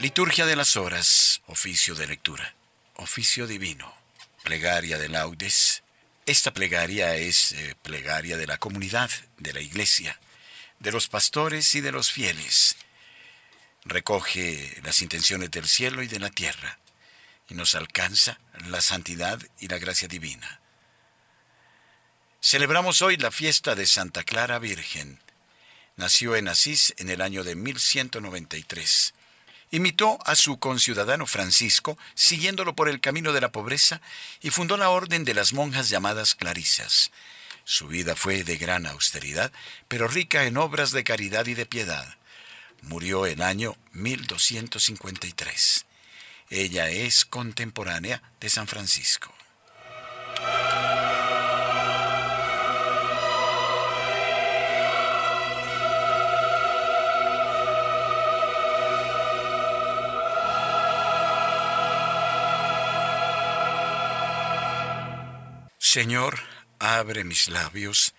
Liturgia de las horas, oficio de lectura, oficio divino, plegaria de laudes. Esta plegaria es eh, plegaria de la comunidad, de la iglesia, de los pastores y de los fieles. Recoge las intenciones del cielo y de la tierra y nos alcanza la santidad y la gracia divina. Celebramos hoy la fiesta de Santa Clara Virgen. Nació en Asís en el año de 1193. Imitó a su conciudadano Francisco, siguiéndolo por el camino de la pobreza, y fundó la orden de las monjas llamadas Clarisas. Su vida fue de gran austeridad, pero rica en obras de caridad y de piedad. Murió en año 1253. Ella es contemporánea de San Francisco. Señor, abre mis labios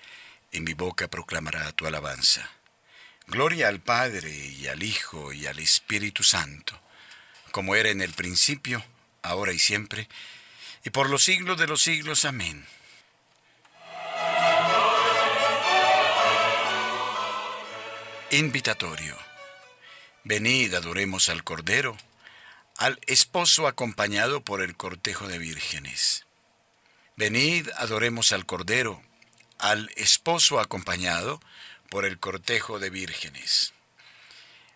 y mi boca proclamará tu alabanza. Gloria al Padre y al Hijo y al Espíritu Santo, como era en el principio, ahora y siempre, y por los siglos de los siglos. Amén. Invitatorio. Venid, adoremos al Cordero, al esposo acompañado por el cortejo de vírgenes. Venid, adoremos al Cordero, al esposo acompañado por el cortejo de vírgenes.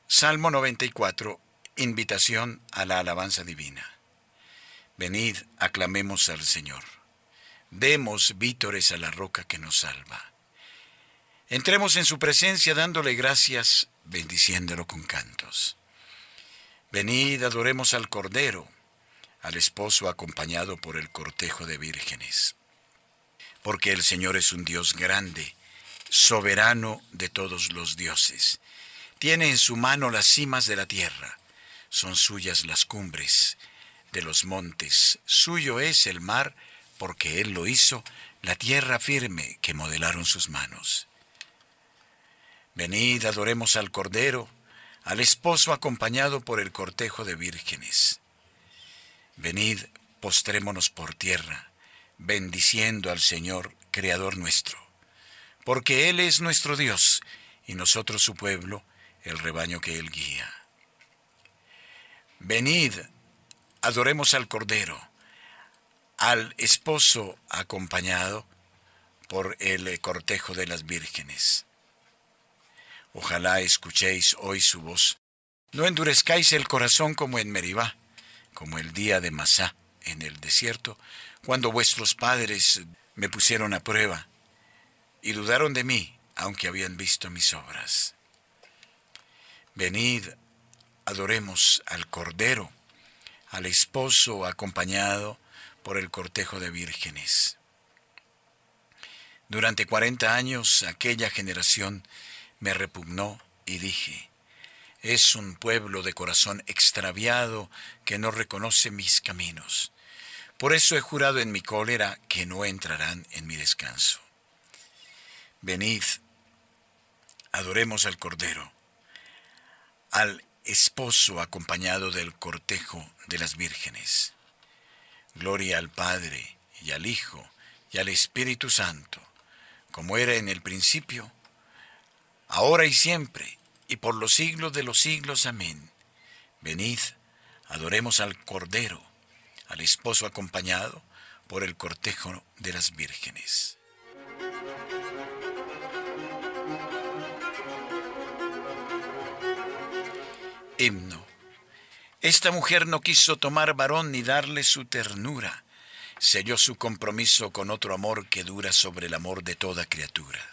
Salmo 94, invitación a la alabanza divina. Venid, aclamemos al Señor. Demos vítores a la roca que nos salva. Entremos en su presencia dándole gracias, bendiciéndolo con cantos. Venid, adoremos al Cordero, al esposo acompañado por el cortejo de vírgenes. Porque el Señor es un Dios grande, soberano de todos los dioses. Tiene en su mano las cimas de la tierra, son suyas las cumbres de los montes, suyo es el mar, porque Él lo hizo, la tierra firme que modelaron sus manos. Venid, adoremos al Cordero, al esposo acompañado por el cortejo de vírgenes. Venid, postrémonos por tierra, bendiciendo al Señor, Creador nuestro, porque Él es nuestro Dios y nosotros su pueblo, el rebaño que Él guía. Venid, adoremos al Cordero, al esposo acompañado por el cortejo de las vírgenes. Ojalá escuchéis hoy su voz. No endurezcáis el corazón como en Meribá como el día de Masá en el desierto, cuando vuestros padres me pusieron a prueba y dudaron de mí, aunque habían visto mis obras. Venid, adoremos al Cordero, al esposo acompañado por el cortejo de vírgenes. Durante cuarenta años aquella generación me repugnó y dije, es un pueblo de corazón extraviado que no reconoce mis caminos. Por eso he jurado en mi cólera que no entrarán en mi descanso. Venid, adoremos al Cordero, al esposo acompañado del cortejo de las vírgenes. Gloria al Padre y al Hijo y al Espíritu Santo, como era en el principio, ahora y siempre, y por los siglos de los siglos. Amén. Venid, adoremos al Cordero, al esposo acompañado por el cortejo de las vírgenes. Himno. Esta mujer no quiso tomar varón ni darle su ternura, selló su compromiso con otro amor que dura sobre el amor de toda criatura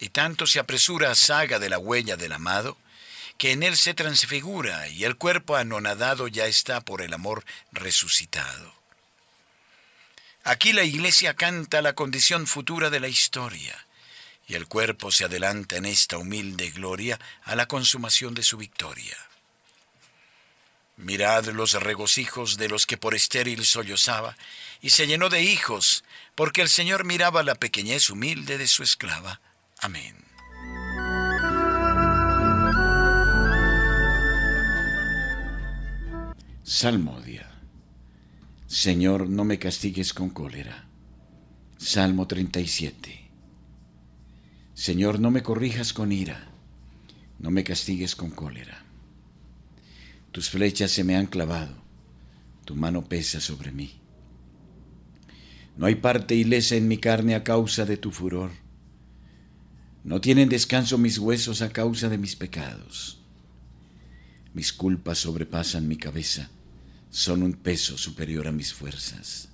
y tanto se apresura a saga de la huella del amado, que en él se transfigura y el cuerpo anonadado ya está por el amor resucitado. Aquí la iglesia canta la condición futura de la historia, y el cuerpo se adelanta en esta humilde gloria a la consumación de su victoria. Mirad los regocijos de los que por estéril sollozaba, y se llenó de hijos, porque el Señor miraba la pequeñez humilde de su esclava Amén. Salmodia. Señor, no me castigues con cólera. Salmo 37. Señor, no me corrijas con ira, no me castigues con cólera. Tus flechas se me han clavado, tu mano pesa sobre mí. No hay parte ilesa en mi carne a causa de tu furor. No tienen descanso mis huesos a causa de mis pecados. Mis culpas sobrepasan mi cabeza son un peso superior a mis fuerzas.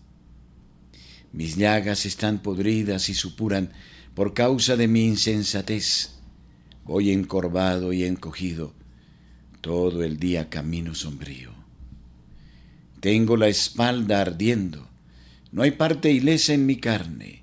Mis llagas están podridas y supuran por causa de mi insensatez. Voy encorvado y encogido, todo el día camino sombrío. Tengo la espalda ardiendo, no hay parte ilesa en mi carne.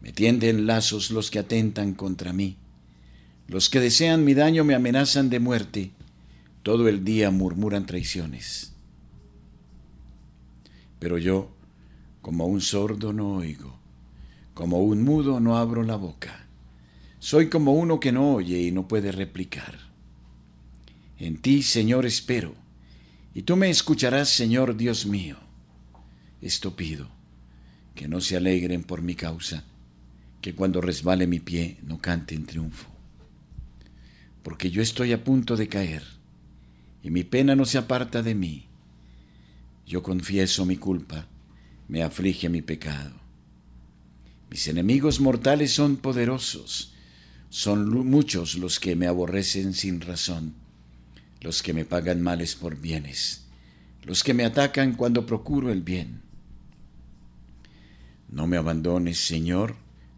Me tienden lazos los que atentan contra mí. Los que desean mi daño me amenazan de muerte. Todo el día murmuran traiciones pero yo, como un sordo, no oigo, como un mudo, no abro la boca. Soy como uno que no oye y no puede replicar. En ti, Señor, espero, y tú me escucharás, Señor Dios mío. Esto pido, que no se alegren por mi causa, que cuando resbale mi pie no cante en triunfo. Porque yo estoy a punto de caer, y mi pena no se aparta de mí yo confieso mi culpa, me aflige mi pecado. Mis enemigos mortales son poderosos, son muchos los que me aborrecen sin razón, los que me pagan males por bienes, los que me atacan cuando procuro el bien. No me abandones, Señor,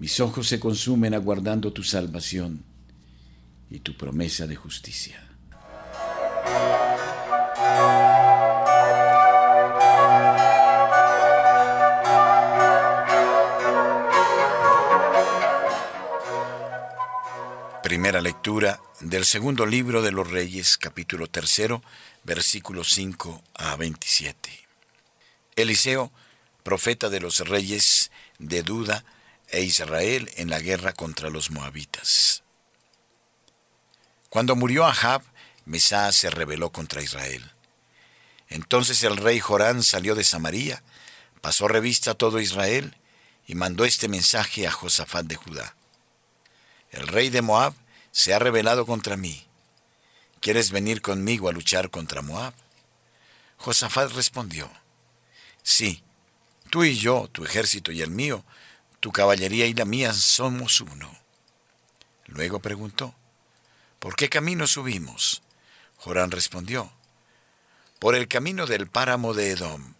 Mis ojos se consumen aguardando tu salvación y tu promesa de justicia. Primera lectura del segundo libro de los Reyes, capítulo tercero, versículos 5 a 27. Eliseo, profeta de los reyes de Duda e Israel en la guerra contra los moabitas. Cuando murió Ahab, Mesá se rebeló contra Israel. Entonces el rey Jorán salió de Samaria, pasó revista a todo Israel y mandó este mensaje a Josafat de Judá el rey de Moab se ha rebelado contra mí. ¿Quieres venir conmigo a luchar contra Moab? Josafat respondió, Sí, tú y yo, tu ejército y el mío, tu caballería y la mía somos uno. Luego preguntó, ¿por qué camino subimos? Jorán respondió, por el camino del páramo de Edom.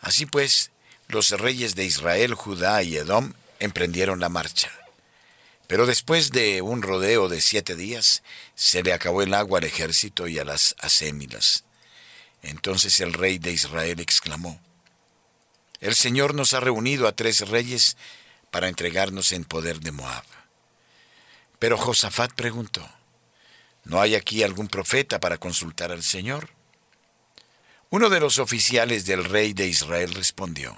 Así pues, los reyes de Israel, Judá y Edom emprendieron la marcha. Pero después de un rodeo de siete días, se le acabó el agua al ejército y a las asémilas. Entonces el rey de Israel exclamó, El Señor nos ha reunido a tres reyes para entregarnos en poder de Moab. Pero Josafat preguntó, ¿no hay aquí algún profeta para consultar al Señor? Uno de los oficiales del rey de Israel respondió,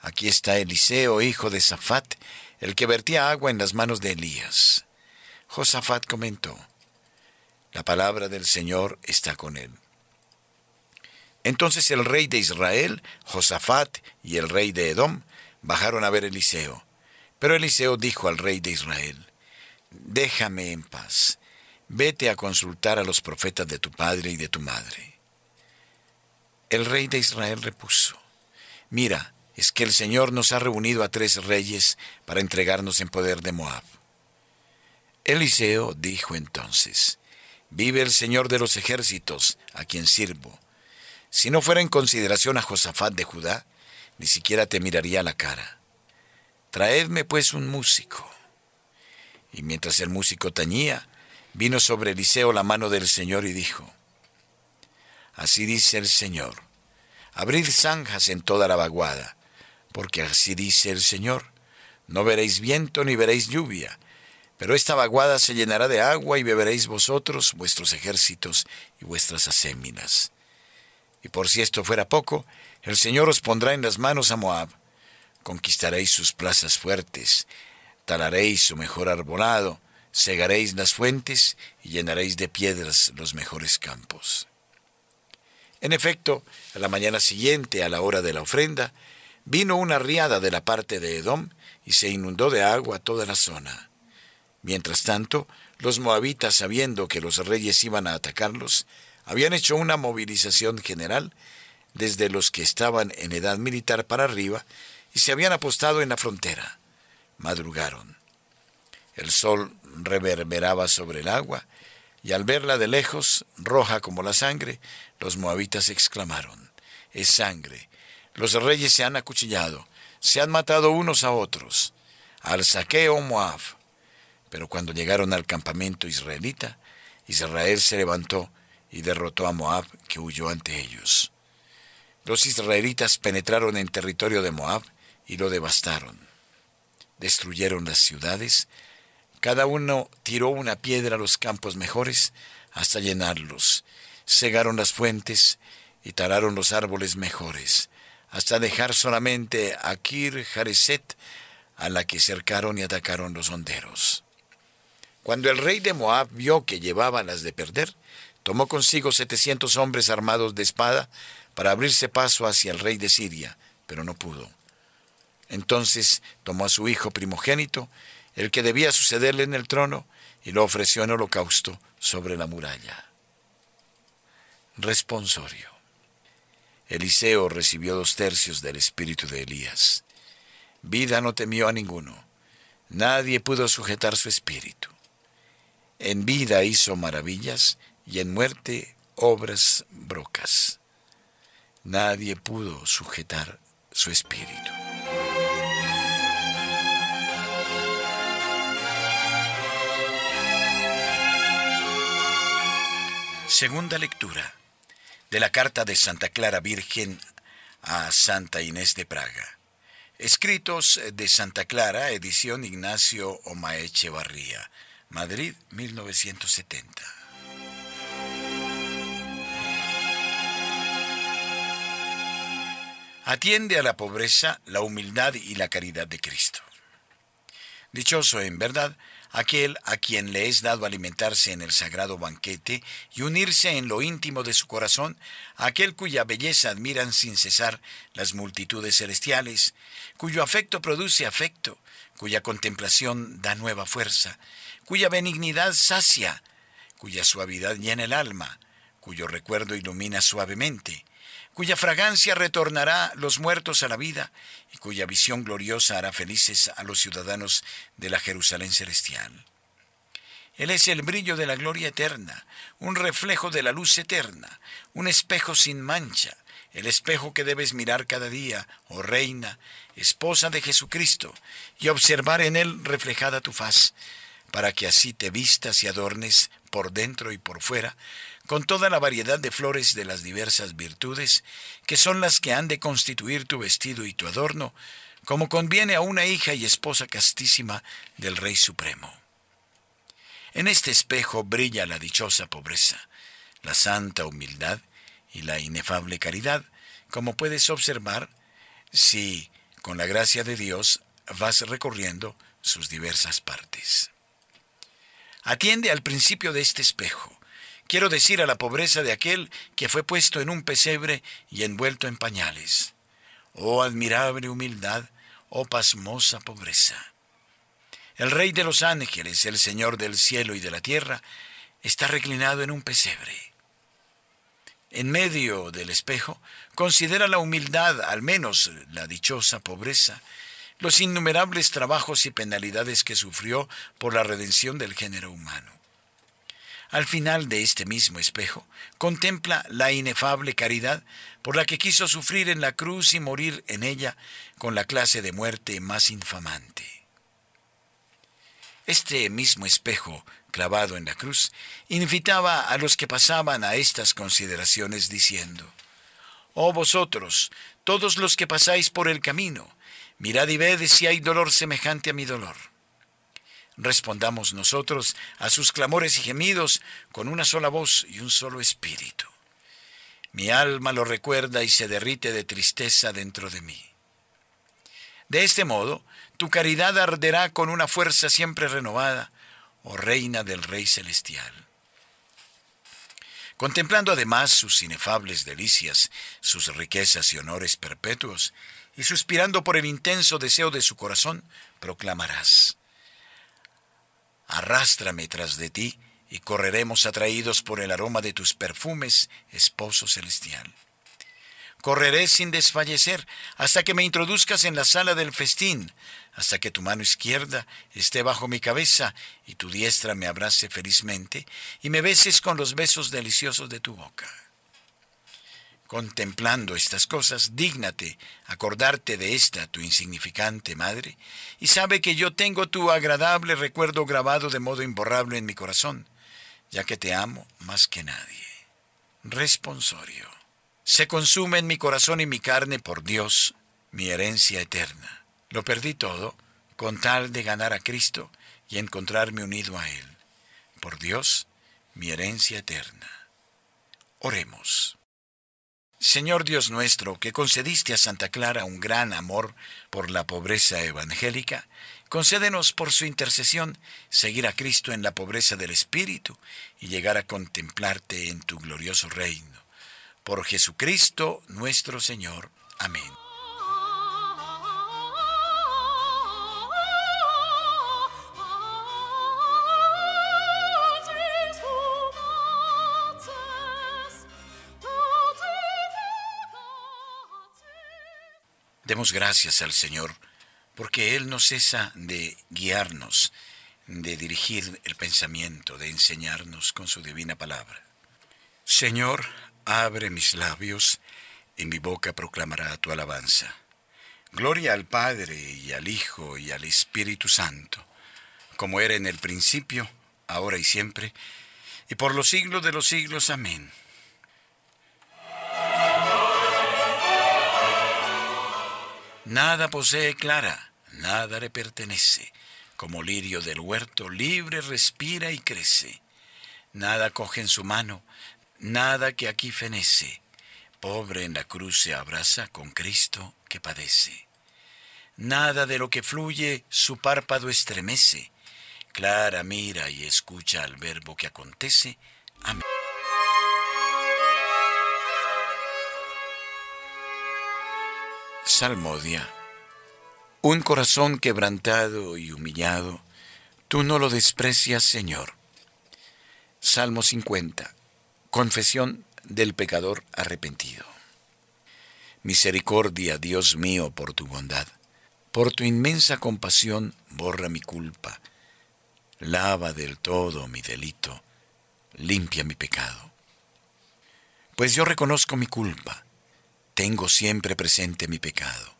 Aquí está Eliseo, hijo de Safat, el que vertía agua en las manos de Elías. Josafat comentó, la palabra del Señor está con él. Entonces el rey de Israel, Josafat y el rey de Edom bajaron a ver a Eliseo. Pero Eliseo dijo al rey de Israel, Déjame en paz, vete a consultar a los profetas de tu padre y de tu madre. El rey de Israel repuso, Mira, es que el Señor nos ha reunido a tres reyes para entregarnos en poder de Moab. Eliseo dijo entonces, Vive el Señor de los ejércitos, a quien sirvo. Si no fuera en consideración a Josafat de Judá, ni siquiera te miraría la cara. Traedme pues un músico. Y mientras el músico tañía, vino sobre Eliseo la mano del Señor y dijo, Así dice el Señor, abrid zanjas en toda la vaguada, porque así dice el Señor, no veréis viento ni veréis lluvia, pero esta vaguada se llenará de agua y beberéis vosotros, vuestros ejércitos y vuestras aséminas. Y por si esto fuera poco, el Señor os pondrá en las manos a Moab. Conquistaréis sus plazas fuertes, talaréis su mejor arbolado, segaréis las fuentes y llenaréis de piedras los mejores campos. En efecto, a la mañana siguiente, a la hora de la ofrenda, vino una riada de la parte de Edom y se inundó de agua toda la zona. Mientras tanto, los moabitas, sabiendo que los reyes iban a atacarlos, habían hecho una movilización general desde los que estaban en edad militar para arriba y se habían apostado en la frontera. Madrugaron. El sol reverberaba sobre el agua y al verla de lejos, roja como la sangre, los moabitas exclamaron, es sangre. Los reyes se han acuchillado, se han matado unos a otros. Al saqueo Moab. Pero cuando llegaron al campamento israelita, Israel se levantó y derrotó a Moab, que huyó ante ellos. Los israelitas penetraron en territorio de Moab y lo devastaron. Destruyeron las ciudades, cada uno tiró una piedra a los campos mejores hasta llenarlos, cegaron las fuentes y talaron los árboles mejores, hasta dejar solamente a Kir Jareset, a la que cercaron y atacaron los honderos. Cuando el rey de Moab vio que llevaba las de perder, tomó consigo setecientos hombres armados de espada para abrirse paso hacia el rey de Siria, pero no pudo. Entonces tomó a su hijo primogénito, el que debía sucederle en el trono, y lo ofreció en holocausto sobre la muralla. Responsorio. Eliseo recibió dos tercios del espíritu de Elías. Vida no temió a ninguno. Nadie pudo sujetar su espíritu. En vida hizo maravillas y en muerte obras brocas. Nadie pudo sujetar su espíritu. Segunda lectura de la carta de Santa Clara Virgen a Santa Inés de Praga. Escritos de Santa Clara, edición Ignacio Omaeche Barría. Madrid, 1970. Atiende a la pobreza, la humildad y la caridad de Cristo. Dichoso en verdad aquel a quien le es dado alimentarse en el sagrado banquete y unirse en lo íntimo de su corazón, aquel cuya belleza admiran sin cesar las multitudes celestiales, cuyo afecto produce afecto, cuya contemplación da nueva fuerza, cuya benignidad sacia, cuya suavidad llena el alma, cuyo recuerdo ilumina suavemente, cuya fragancia retornará los muertos a la vida y cuya visión gloriosa hará felices a los ciudadanos de la Jerusalén celestial. Él es el brillo de la gloria eterna, un reflejo de la luz eterna, un espejo sin mancha, el espejo que debes mirar cada día, oh reina, esposa de Jesucristo, y observar en él reflejada tu faz, para que así te vistas y adornes por dentro y por fuera, con toda la variedad de flores de las diversas virtudes, que son las que han de constituir tu vestido y tu adorno, como conviene a una hija y esposa castísima del Rey Supremo. En este espejo brilla la dichosa pobreza, la santa humildad y la inefable caridad, como puedes observar si, con la gracia de Dios, vas recorriendo sus diversas partes. Atiende al principio de este espejo. Quiero decir a la pobreza de aquel que fue puesto en un pesebre y envuelto en pañales. Oh admirable humildad, oh pasmosa pobreza. El Rey de los ángeles, el Señor del cielo y de la tierra, está reclinado en un pesebre. en medio del espejo, considera la humildad, al menos la dichosa pobreza, los innumerables trabajos y penalidades que sufrió por la redención del género humano. Al final de este mismo espejo, contempla la inefable caridad por la que quiso sufrir en la cruz y morir en ella con la clase de muerte más infamante. Este mismo espejo, clavado en la cruz, invitaba a los que pasaban a estas consideraciones diciendo, Oh vosotros, todos los que pasáis por el camino, mirad y ved si hay dolor semejante a mi dolor respondamos nosotros a sus clamores y gemidos con una sola voz y un solo espíritu. Mi alma lo recuerda y se derrite de tristeza dentro de mí. De este modo, tu caridad arderá con una fuerza siempre renovada, oh Reina del Rey Celestial. Contemplando además sus inefables delicias, sus riquezas y honores perpetuos, y suspirando por el intenso deseo de su corazón, proclamarás, Arrástrame tras de ti y correremos atraídos por el aroma de tus perfumes, esposo celestial. Correré sin desfallecer hasta que me introduzcas en la sala del festín, hasta que tu mano izquierda esté bajo mi cabeza y tu diestra me abrace felizmente y me beses con los besos deliciosos de tu boca. Contemplando estas cosas, dígnate acordarte de esta tu insignificante madre, y sabe que yo tengo tu agradable recuerdo grabado de modo imborrable en mi corazón, ya que te amo más que nadie. Responsorio. Se consume en mi corazón y mi carne por Dios, mi herencia eterna. Lo perdí todo con tal de ganar a Cristo y encontrarme unido a Él. Por Dios, mi herencia eterna. Oremos. Señor Dios nuestro, que concediste a Santa Clara un gran amor por la pobreza evangélica, concédenos por su intercesión seguir a Cristo en la pobreza del Espíritu y llegar a contemplarte en tu glorioso reino. Por Jesucristo nuestro Señor. Amén. Demos gracias al Señor porque Él no cesa de guiarnos, de dirigir el pensamiento, de enseñarnos con su divina palabra. Señor, abre mis labios y mi boca proclamará tu alabanza. Gloria al Padre y al Hijo y al Espíritu Santo, como era en el principio, ahora y siempre, y por los siglos de los siglos. Amén. Nada posee Clara, nada le pertenece. Como lirio del huerto, libre respira y crece. Nada coge en su mano, nada que aquí fenece. Pobre en la cruz se abraza con Cristo que padece. Nada de lo que fluye su párpado estremece. Clara mira y escucha al verbo que acontece. Amén. Salmodia. Un corazón quebrantado y humillado, tú no lo desprecias, Señor. Salmo 50. Confesión del pecador arrepentido. Misericordia, Dios mío, por tu bondad. Por tu inmensa compasión, borra mi culpa. Lava del todo mi delito. Limpia mi pecado. Pues yo reconozco mi culpa tengo siempre presente mi pecado.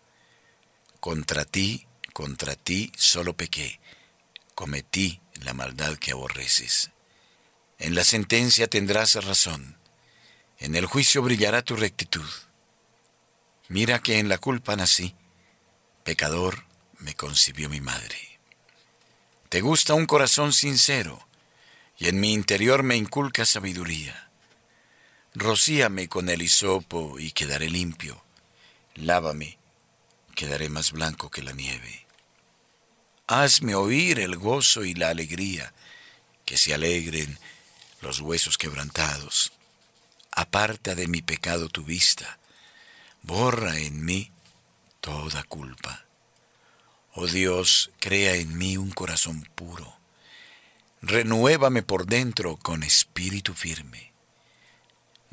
Contra ti, contra ti solo pequé, cometí la maldad que aborreces. En la sentencia tendrás razón, en el juicio brillará tu rectitud. Mira que en la culpa nací, pecador me concibió mi madre. Te gusta un corazón sincero, y en mi interior me inculca sabiduría. Rocíame con el hisopo y quedaré limpio. Lávame, quedaré más blanco que la nieve. Hazme oír el gozo y la alegría, que se alegren los huesos quebrantados. Aparta de mi pecado tu vista, borra en mí toda culpa. Oh Dios, crea en mí un corazón puro. Renuévame por dentro con espíritu firme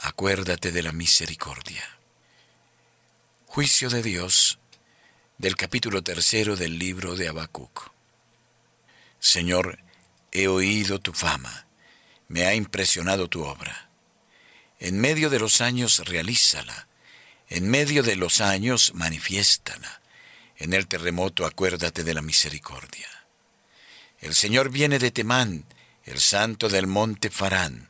acuérdate de la misericordia. Juicio de Dios del capítulo tercero del libro de Habacuc. Señor, he oído tu fama, me ha impresionado tu obra. En medio de los años realízala, en medio de los años manifiéstala. En el terremoto acuérdate de la misericordia. El Señor viene de Temán, el santo del monte Farán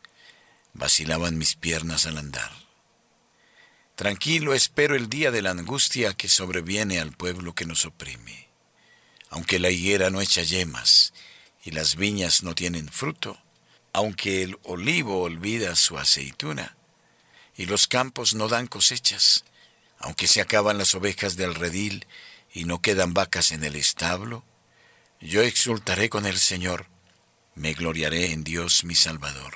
Vacilaban mis piernas al andar. Tranquilo espero el día de la angustia que sobreviene al pueblo que nos oprime. Aunque la higuera no echa yemas y las viñas no tienen fruto, aunque el olivo olvida su aceituna y los campos no dan cosechas, aunque se acaban las ovejas del redil y no quedan vacas en el establo, yo exultaré con el Señor, me gloriaré en Dios mi Salvador.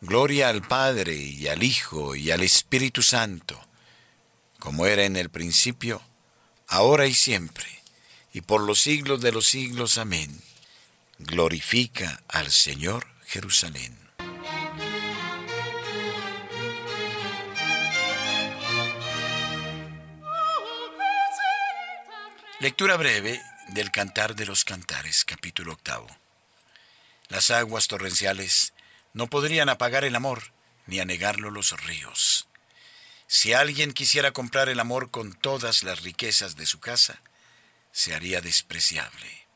Gloria al Padre y al Hijo y al Espíritu Santo como era en el principio, ahora y siempre, y por los siglos de los siglos. Amén. Glorifica al Señor Jerusalén. Lectura breve del Cantar de los Cantares, capítulo octavo. Las aguas torrenciales no podrían apagar el amor, ni anegarlo los ríos. Si alguien quisiera comprar el amor con todas las riquezas de su casa, se haría despreciable.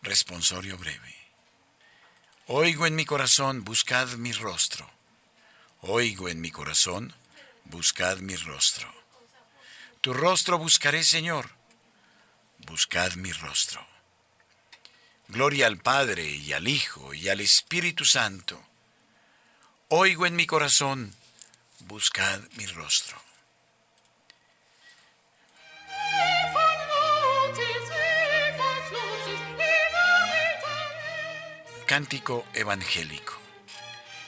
Responsorio breve. Oigo en mi corazón, buscad mi rostro. Oigo en mi corazón, buscad mi rostro. Tu rostro buscaré, Señor. Buscad mi rostro. Gloria al Padre y al Hijo y al Espíritu Santo. Oigo en mi corazón, buscad mi rostro. Cántico Evangélico.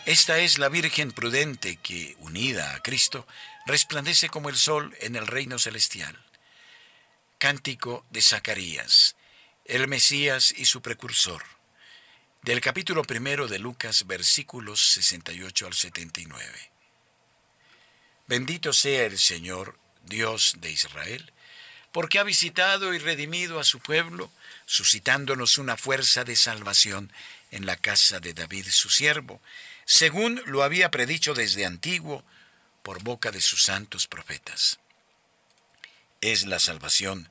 Esta es la Virgen prudente que, unida a Cristo, resplandece como el sol en el reino celestial. Cántico de Zacarías, el Mesías y su precursor. Del capítulo primero de Lucas, versículos 68 al 79. Bendito sea el Señor, Dios de Israel, porque ha visitado y redimido a su pueblo, suscitándonos una fuerza de salvación en la casa de David su siervo, según lo había predicho desde antiguo por boca de sus santos profetas. Es la salvación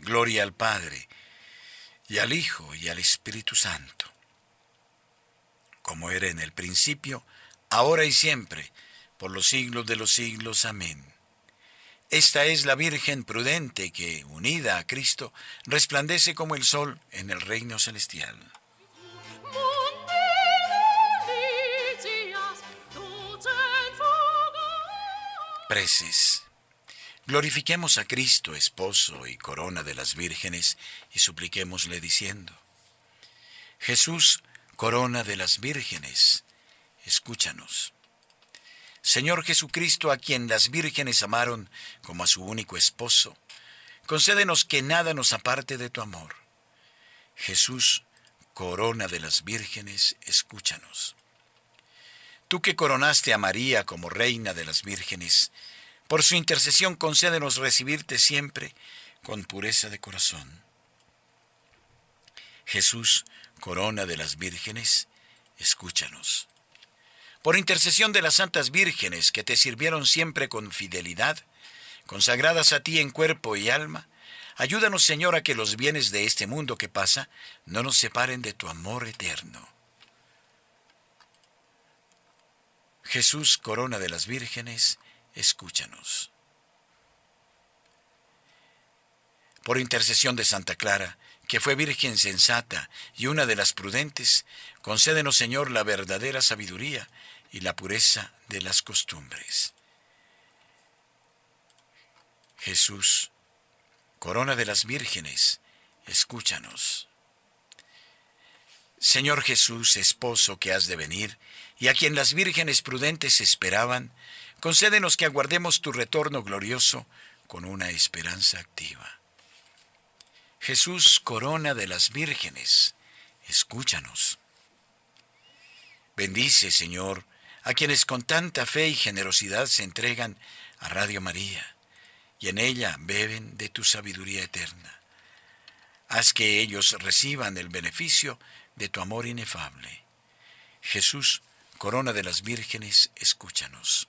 Gloria al Padre, y al Hijo, y al Espíritu Santo, como era en el principio, ahora y siempre, por los siglos de los siglos. Amén. Esta es la Virgen prudente que, unida a Cristo, resplandece como el sol en el reino celestial. Preces. Glorifiquemos a Cristo, esposo y corona de las vírgenes, y supliquémosle diciendo, Jesús, corona de las vírgenes, escúchanos. Señor Jesucristo, a quien las vírgenes amaron como a su único esposo, concédenos que nada nos aparte de tu amor. Jesús, corona de las vírgenes, escúchanos. Tú que coronaste a María como reina de las vírgenes, por su intercesión concédenos recibirte siempre con pureza de corazón. Jesús, corona de las vírgenes, escúchanos. Por intercesión de las santas vírgenes que te sirvieron siempre con fidelidad, consagradas a ti en cuerpo y alma, ayúdanos Señor a que los bienes de este mundo que pasa no nos separen de tu amor eterno. Jesús, corona de las vírgenes, escúchanos. Por intercesión de Santa Clara, que fue virgen sensata y una de las prudentes, concédenos, Señor, la verdadera sabiduría y la pureza de las costumbres. Jesús, corona de las vírgenes, escúchanos. Señor Jesús, esposo que has de venir, y a quien las vírgenes prudentes esperaban, concédenos que aguardemos tu retorno glorioso con una esperanza activa. Jesús, corona de las vírgenes, escúchanos. Bendice, Señor, a quienes con tanta fe y generosidad se entregan a Radio María y en ella beben de tu sabiduría eterna. Haz que ellos reciban el beneficio de tu amor inefable. Jesús, corona de las vírgenes, escúchanos.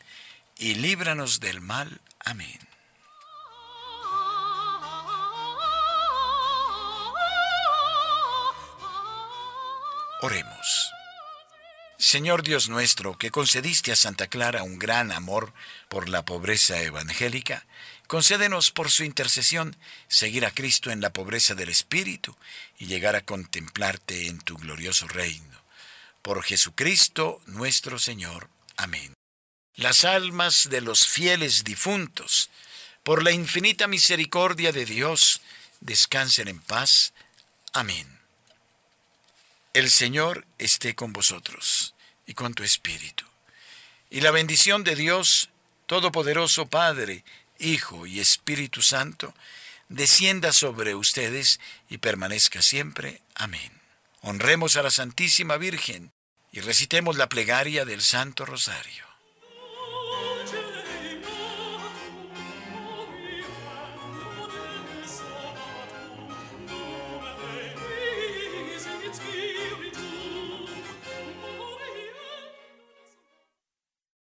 y líbranos del mal. Amén. Oremos. Señor Dios nuestro, que concediste a Santa Clara un gran amor por la pobreza evangélica, concédenos por su intercesión seguir a Cristo en la pobreza del Espíritu y llegar a contemplarte en tu glorioso reino. Por Jesucristo nuestro Señor. Amén. Las almas de los fieles difuntos, por la infinita misericordia de Dios, descansen en paz. Amén. El Señor esté con vosotros y con tu espíritu. Y la bendición de Dios, Todopoderoso Padre, Hijo y Espíritu Santo, descienda sobre ustedes y permanezca siempre. Amén. Honremos a la Santísima Virgen y recitemos la plegaria del Santo Rosario.